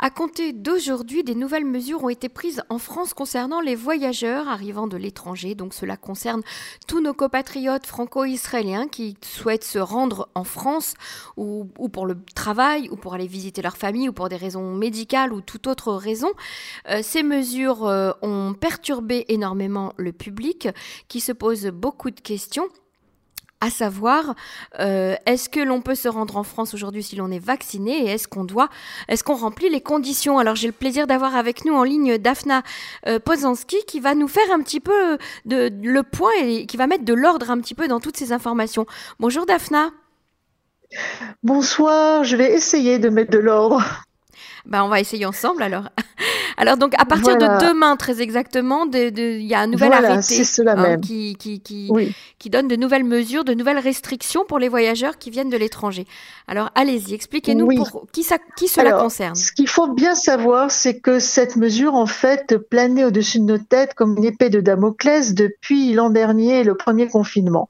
À compter d'aujourd'hui, des nouvelles mesures ont été prises en France concernant les voyageurs arrivant de l'étranger. Donc cela concerne tous nos compatriotes franco-israéliens qui souhaitent se rendre en France ou, pour le travail ou pour aller visiter leur famille ou pour des raisons médicales ou toute autre raison. Euh, ces mesures euh, ont perturbé énormément le public qui se pose beaucoup de questions à savoir euh, est-ce que l'on peut se rendre en France aujourd'hui si l'on est vacciné et est-ce qu'on doit, est-ce qu'on remplit les conditions? Alors j'ai le plaisir d'avoir avec nous en ligne Daphna euh, Pozanski qui va nous faire un petit peu de, le point et qui va mettre de l'ordre un petit peu dans toutes ces informations. Bonjour Daphna. Bonsoir, je vais essayer de mettre de l'ordre. Ben, on va essayer ensemble alors. Alors donc à partir de demain très exactement, il y a un nouvel arrêté hein, qui, qui, qui, donne de nouvelles mesures, de nouvelles restrictions pour les voyageurs qui viennent de l'étranger. Alors allez-y, expliquez-nous pour qui, ça, qui cela concerne. Ce qu'il faut bien savoir, c'est que cette mesure en fait planait au-dessus de nos têtes comme une épée de Damoclès depuis l'an dernier, le premier confinement.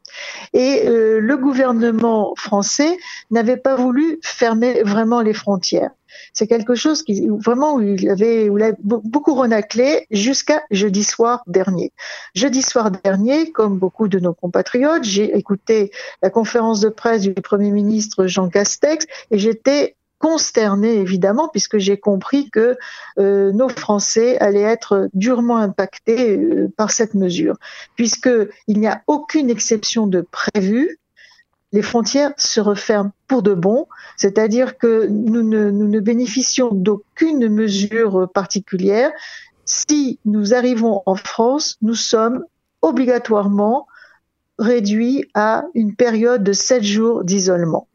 Et euh, le gouvernement français n'avait pas voulu fermer vraiment les frontières. C'est quelque chose qui vraiment où il avait, beaucoup renaclé jusqu'à jeudi soir dernier. Jeudi soir dernier, comme beaucoup de nos compatriotes, j'ai écouté la conférence de presse du Premier ministre Jean Castex et j'étais consterné évidemment puisque j'ai compris que euh, nos Français allaient être durement impactés euh, par cette mesure puisque il n'y a aucune exception de prévue les frontières se referment pour de bon, c'est-à-dire que nous ne, bénéficions d'aucune mesure particulière. Si nous arrivons en France, nous sommes obligatoirement réduits à une période de sept jours d'isolement.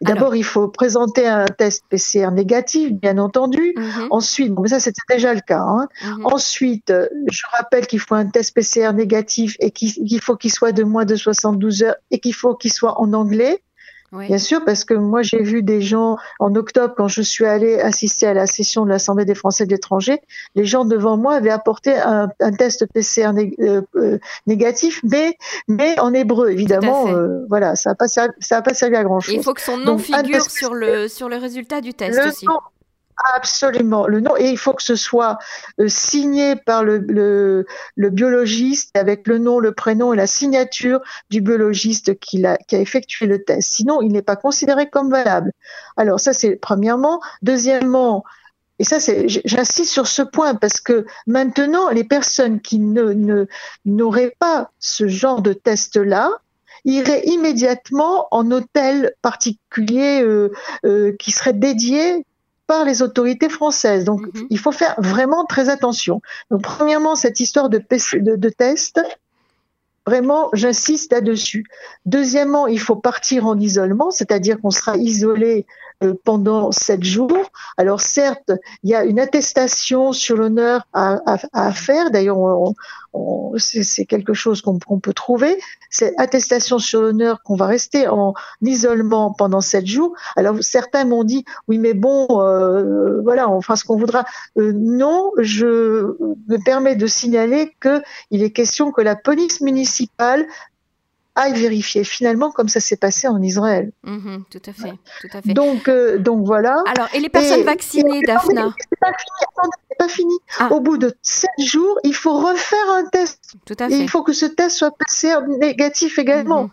D'abord, il faut présenter un test PCR négatif, bien entendu. Mhm. Ensuite, mais ça c'était déjà le cas. Hein. Mhm. Ensuite, je rappelle qu'il faut un test PCR négatif et qu'il faut qu'il soit de moins de 72 heures et qu'il faut qu'il soit en anglais. Bien sûr, parce que moi j'ai vu des gens en octobre quand je suis allée assister à la session de l'Assemblée des Français de l'étranger, les gens devant moi avaient apporté un, test PCR euh, euh, négatif, mais mais en hébreu évidemment. Euh, voilà, ça n'a pas ça a pas servi à grand chose. il faut que son nom figure sur le sur le résultat du test aussi. Absolument, le nom et il faut que ce soit euh, signé par le, le, le, biologiste avec le nom, le prénom et la signature du biologiste qui a, qui a effectué le test. Sinon, il n'est pas considéré comme valable. Alors ça, c'est premièrement. Deuxièmement, et ça, j'insiste sur ce point parce que maintenant, les personnes qui ne, n'auraient pas ce genre de test-là, iraient immédiatement en hôtel particulier euh, euh, qui serait dédié par les autorités françaises. Donc, mhm. il faut faire vraiment très attention. Donc, premièrement, cette histoire de, de, de test, vraiment, j'insiste là-dessus. Deuxièmement, il faut partir en isolement, c'est-à-dire qu'on sera isolé euh, pendant sept jours. Alors certes, il y a une attestation sur l'honneur à, à, faire. D'ailleurs, c'est quelque chose qu'on peut trouver. C'est attestation sur l'honneur qu'on va rester en isolement pendant sept jours. Alors certains m'ont dit oui, mais bon, euh, voilà, on fera ce qu'on voudra. Euh, non, je me permets de signaler que il est question que la police municipale aille vérifier finalement comme ça s'est passé en Israël. Mhm, tout à fait, tout à fait. Donc, euh, donc voilà. Alors, et les personnes vaccinées, Daphna C'est pas fini. pas fini. Ah. Au bout de sept jours, il faut refaire un test. Tout à fait. Et il faut que ce test soit passé en négatif également. Mhm.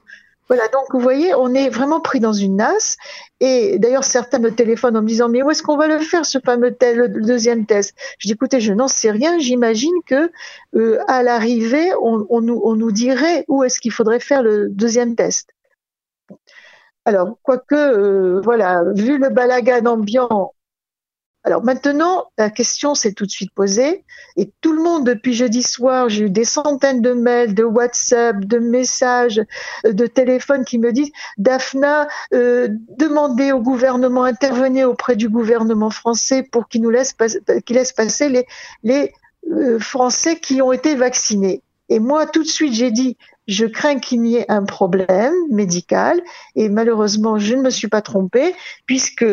Voilà, donc vous voyez, on est vraiment pris dans une nasse. Et d'ailleurs, certains me téléphonent en me disant, mais où est-ce qu'on va le faire, ce fameux le deuxième test? Je dis, écoutez, je n'en sais rien. J'imagine que euh, à l'arrivée, on, nous, on nous dirait où est-ce qu'il faudrait faire le deuxième test. Alors, quoique, euh, voilà, vu le balagan ambiant alors maintenant, la question s'est tout de suite posée et tout le monde depuis jeudi soir, j'ai eu des centaines de mails, de WhatsApp, de messages, euh, de téléphones qui me disent Daphna, euh, demandez au gouvernement, intervenez auprès du gouvernement français pour qu'il nous laisse, qu'il laisse passer les, les euh, Français qui ont été vaccinés. Et moi, tout de suite, j'ai dit, je crains qu'il y ait un problème médical. Et malheureusement, je ne me suis pas trompée, puisque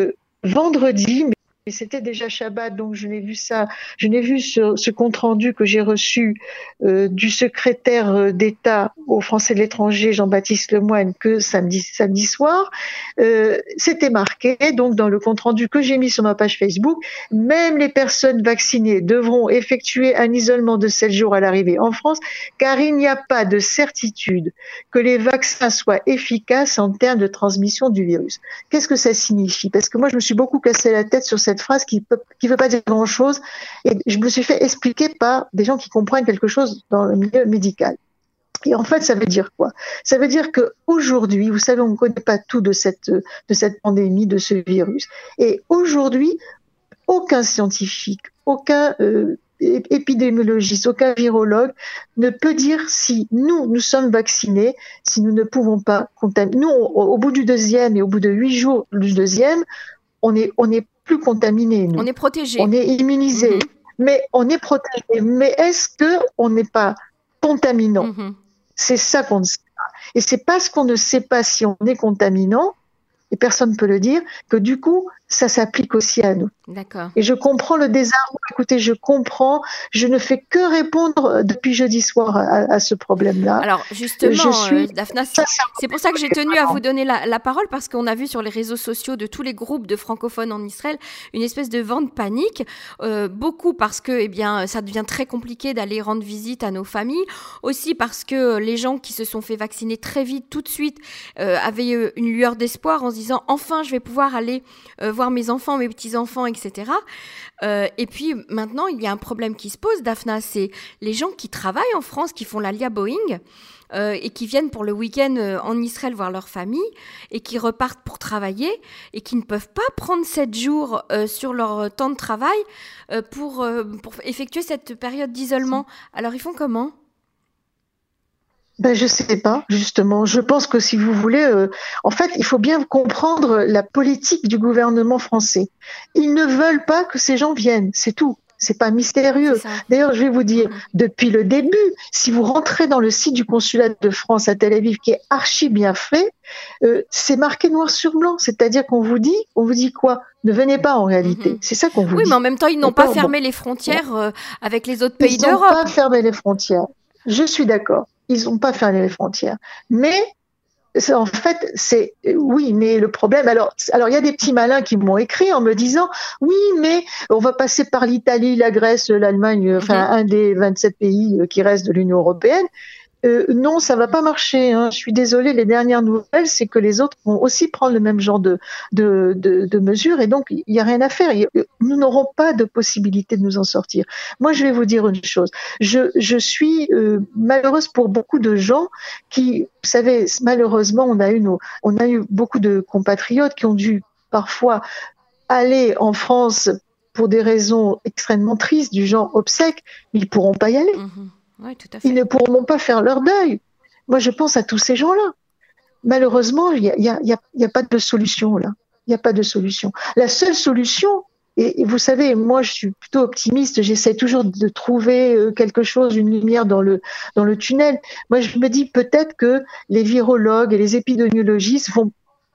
vendredi, et c'était déjà Shabbat, donc je n'ai vu ça, je n'ai vu ce, ce, compte rendu que j'ai reçu euh, du secrétaire euh, d'État aux Français de l'étranger, Jean-Baptiste Lemoine, que samedi, soir. Euh, c'était marqué, donc dans le compte rendu que j'ai mis sur ma page Facebook, même les personnes vaccinées devront effectuer un isolement de 7 jours à l'arrivée en France, car il n'y a pas de certitude que les vaccins soient efficaces en termes de transmission du virus. Qu'est-ce que ça signifie? Parce que moi, je me suis beaucoup cassé la tête sur cette phrase qui ne qui veut pas dire grand-chose. Et je me suis fait expliquer par des gens qui comprennent quelque chose dans le milieu médical. Et en fait, ça veut dire quoi? Ça veut dire que aujourd'hui, vous savez, on ne connaît pas tout de cette de cette pandémie, de ce virus. Et aujourd'hui, aucun scientifique, aucun euh, épidémiologiste, aucun virologue ne peut dire si nous, nous sommes vaccinés, si nous ne pouvons pas contaminer. Nous, au, bout du deuxième et au bout de huit jours du deuxième, on est, on est plus contaminé. On est protégé. On est immunisé. Mhm. Mais on est protégé. Mais est-ce que on n'est pas contaminant? Mhm. C'est ça qu'on ne sait pas. Et c'est parce qu'on ne sait pas si on est contaminant, et personne ne peut le dire, que du coup, ça s'applique aussi à nous. D'accord. Et je comprends le désarroi. Écoutez, je comprends. Je ne fais que répondre euh, depuis jeudi soir à, ce problème-là. Alors justement, euh, Daphna, c'est pour ça que j'ai tenu à vous donner la, parole parce qu'on a vu sur les réseaux sociaux de tous les groupes de francophones en Israël une espèce de vent de panique. Euh, beaucoup parce que, eh bien, ça devient très compliqué d'aller rendre visite à nos familles. Aussi parce que les gens qui se sont fait vacciner très vite, tout de suite, avaient une lueur d'espoir en se disant enfin, je vais pouvoir aller voir mes enfants, mes petits-enfants, etc. Euh, et puis maintenant, il y a un problème qui se pose, Daphna, c'est les gens qui travaillent en France, qui font la LIA Boeing. Euh, et qui viennent pour le week-end euh, en Israël voir leur famille et qui repartent pour travailler et qui ne peuvent pas prendre sept jours sur leur temps de travail pour, pour effectuer cette période d'isolement. Alors ils font comment? Ben, je sais pas, justement. Je pense que si vous voulez, euh, en fait, il faut bien comprendre la politique du gouvernement français. Ils ne veulent pas que ces gens viennent, c'est tout. C'est pas mystérieux. D'ailleurs, je vais vous dire, mm-hmm. depuis le début, si vous rentrez dans le site du consulat de France à Tel Aviv, qui est archi bien fait, euh, c'est marqué noir sur blanc. C'est-à-dire qu'on vous dit, on vous dit quoi? Ne venez pas en réalité. Mm-hmm. C'est ça qu'on vous dit. Oui, mais en même temps, ils n'ont pas fermé les frontières euh, avec les autres pays d'Europe. Ils n'ont pas fermé les frontières. Je suis d'accord ils n'ont pas fermé les frontières. Mais en fait, c'est oui, mais le problème. Alors, alors il y a des petits malins qui m'ont écrit en me disant oui, mais on va passer par l'Italie, la Grèce, l'Allemagne, enfin mhm. un des 27 pays qui restent de l'Union européenne. Euh, non, ça va pas marcher. Hein. Je suis désolée. Les dernières nouvelles, c'est que les autres vont aussi prendre le même genre de, de, de, de mesures et donc il n'y a rien à faire. Nous n'aurons pas de possibilité de nous en sortir. Moi, je vais vous dire une chose. Je, je suis euh, malheureuse pour beaucoup de gens qui, vous savez, malheureusement, on a eu nos, on a eu beaucoup de compatriotes qui ont dû parfois aller en France pour des raisons extrêmement tristes du genre obsèques, ils pourront pas y aller. Mmh ils ne pourront pas faire leur deuil. Moi, je pense à tous ces gens-là. Malheureusement, il n'y a, pas de solution là. Il n'y a pas de solution. La seule solution, et, vous savez, moi, je suis plutôt optimiste. J'essaie toujours de trouver euh, quelque chose, une lumière dans le dans le tunnel. Moi, je me dis peut-être que les virologues et les épidémiologistes vont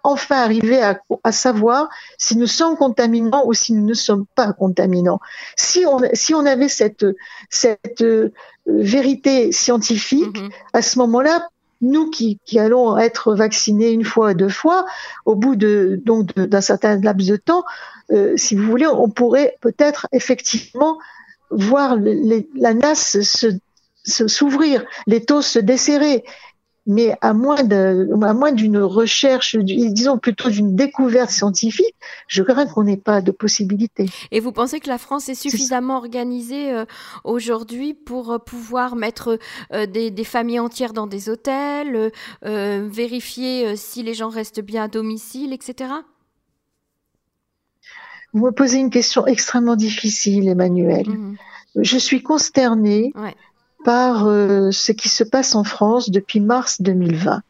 enfin arriver à, à, savoir si nous sommes contaminants ou si nous ne sommes pas contaminants. Si on, si on avait cette, cette euh, vérité scientifique, mm-hmm. à ce moment-là, nous qui, qui, allons être vaccinés une fois, deux fois, au bout de donc d'un certain laps de temps, euh, si vous voulez, on pourrait peut-être effectivement voir la nasse se s'ouvrir, les taux se desserrer mais à moins de, à moins d'une recherche, disons plutôt d'une découverte scientifique, je crains qu'on n'ait pas de possibilité. Et vous pensez que la France est suffisamment organisée euh, aujourd'hui pour euh, pouvoir mettre euh, des, des, familles entières dans des hôtels, vérifier si les gens restent bien à domicile, etc. Vous me posez une question extrêmement difficile, Emmanuel. Mmh. Je suis consternée ouais par euh, ce qui se passe en France depuis mars 2020.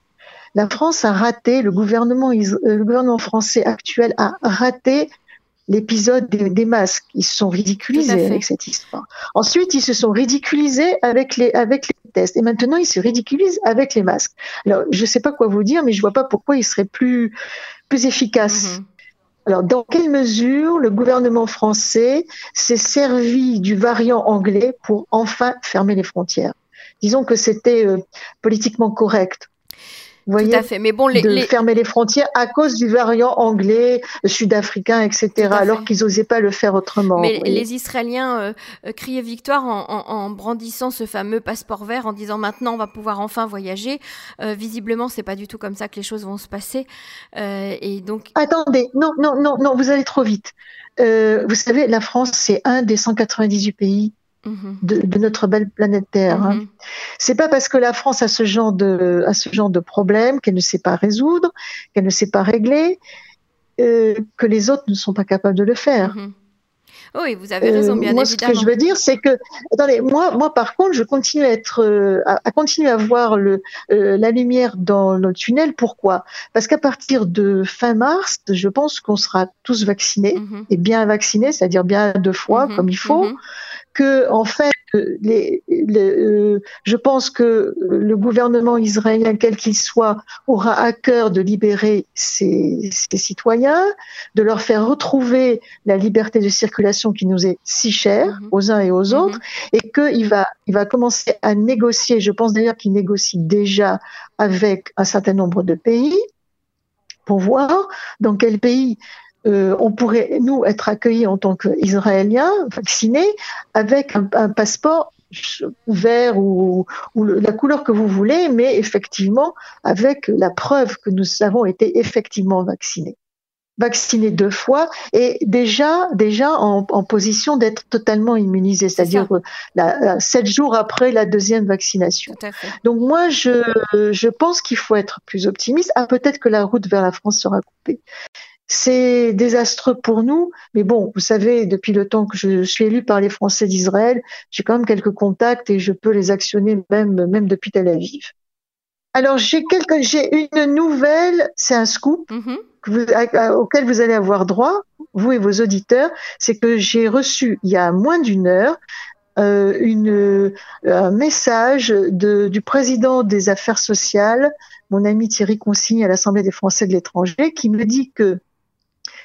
La France a raté, le gouvernement, euh, le gouvernement français actuel a raté l'épisode des, masques. Ils se sont ridiculisés avec cette histoire. Ensuite, ils se sont ridiculisés avec les, avec les tests. Et maintenant, ils se ridiculisent avec les masques. Alors, je ne sais pas quoi vous dire, mais je vois pas pourquoi ils seraient plus, plus efficaces. Mm-hmm. Alors, dans quelle mesure le gouvernement français s'est servi du variant anglais pour enfin fermer les frontières? Disons que c'était euh, politiquement correct vous voyez, Tout à fait. Mais bon, les, de fermer les frontières à cause du variant anglais, sud-africain, etc., alors qu'ils n'osaient pas le faire autrement. Mais les Israéliens euh, euh, criaient victoire en, brandissant ce fameux passeport vert, en disant maintenant on va pouvoir enfin voyager. Euh, visiblement, c'est pas du tout comme ça que les choses vont se passer. et donc. Attendez, non, non, non, non, vous allez trop vite. vous savez, la France, c'est un des 198 pays de, notre belle planète Terre. Mm-hmm. C'est pas parce que la France a ce genre de, a ce genre de problème qu'elle ne sait pas résoudre, qu'elle ne sait pas régler, euh, que les autres ne sont pas capables de le faire. Mm-hmm. Oui, vous avez raison, bien euh, moi, évidemment. Ce que je veux dire, c'est que, attendez, moi, moi, par contre, je continue à être, euh, à, continuer à voir le, la lumière dans le tunnel. Pourquoi? Parce qu'à partir de fin mars, je pense qu'on sera tous vaccinés mm-hmm. et bien vaccinés, c'est-à-dire bien deux fois, comme il faut que en fait, les, euh, je pense que le gouvernement israélien, quel qu'il soit, aura à cœur de libérer ses, citoyens, de leur faire retrouver la liberté de circulation qui nous est si chère mhm. aux uns et aux autres, mhm. et qu'il va, il va commencer à négocier. Je pense d'ailleurs qu'il négocie déjà avec un certain nombre de pays pour voir dans quel pays euh, on pourrait, nous, être accueillis en tant qu'Israéliens, vaccinés, avec un, passeport vert ou, la couleur que vous voulez, mais effectivement avec la preuve que nous avons été effectivement vaccinés. Vaccinés deux fois et déjà, déjà en, position d'être totalement immunisés, c'est-à-dire sept jours après la deuxième vaccination. Donc moi, je, je pense qu'il faut être plus optimiste. Ah, peut-être que la route vers la France sera coupée. C'est désastreux pour nous, mais bon, vous savez, depuis le temps que je suis élu par les Français d'Israël, j'ai quand même quelques contacts et je peux les actionner même, même depuis Tel Aviv. Alors j'ai quelque, j'ai une nouvelle, c'est un scoop mm-hmm. auquel vous allez avoir droit, vous et vos auditeurs, c'est que j'ai reçu il y a moins d'une heure euh, une, un message de, du président des affaires sociales, mon ami Thierry Consigne à l'Assemblée des Français de l'étranger, qui me dit que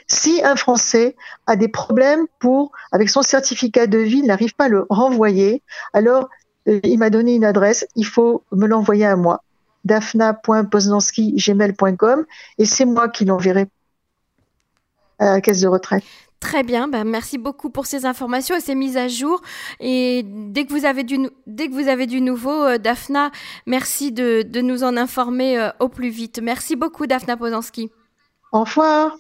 si un Français a des problèmes pour, avec son certificat de vie, il n'arrive pas à le renvoyer, alors euh, il m'a donné une adresse, il faut me l'envoyer à moi, dafna.poznanski.gmail.com et c'est moi qui l'enverrai à la caisse de retraite. Très bien, ben merci beaucoup pour ces informations et ces mises à jour. Et dès que vous avez du, dès que vous avez du nouveau, euh, Daphna, merci de, nous en informer euh, au plus vite. Merci beaucoup, Daphna Poznanski. Au revoir.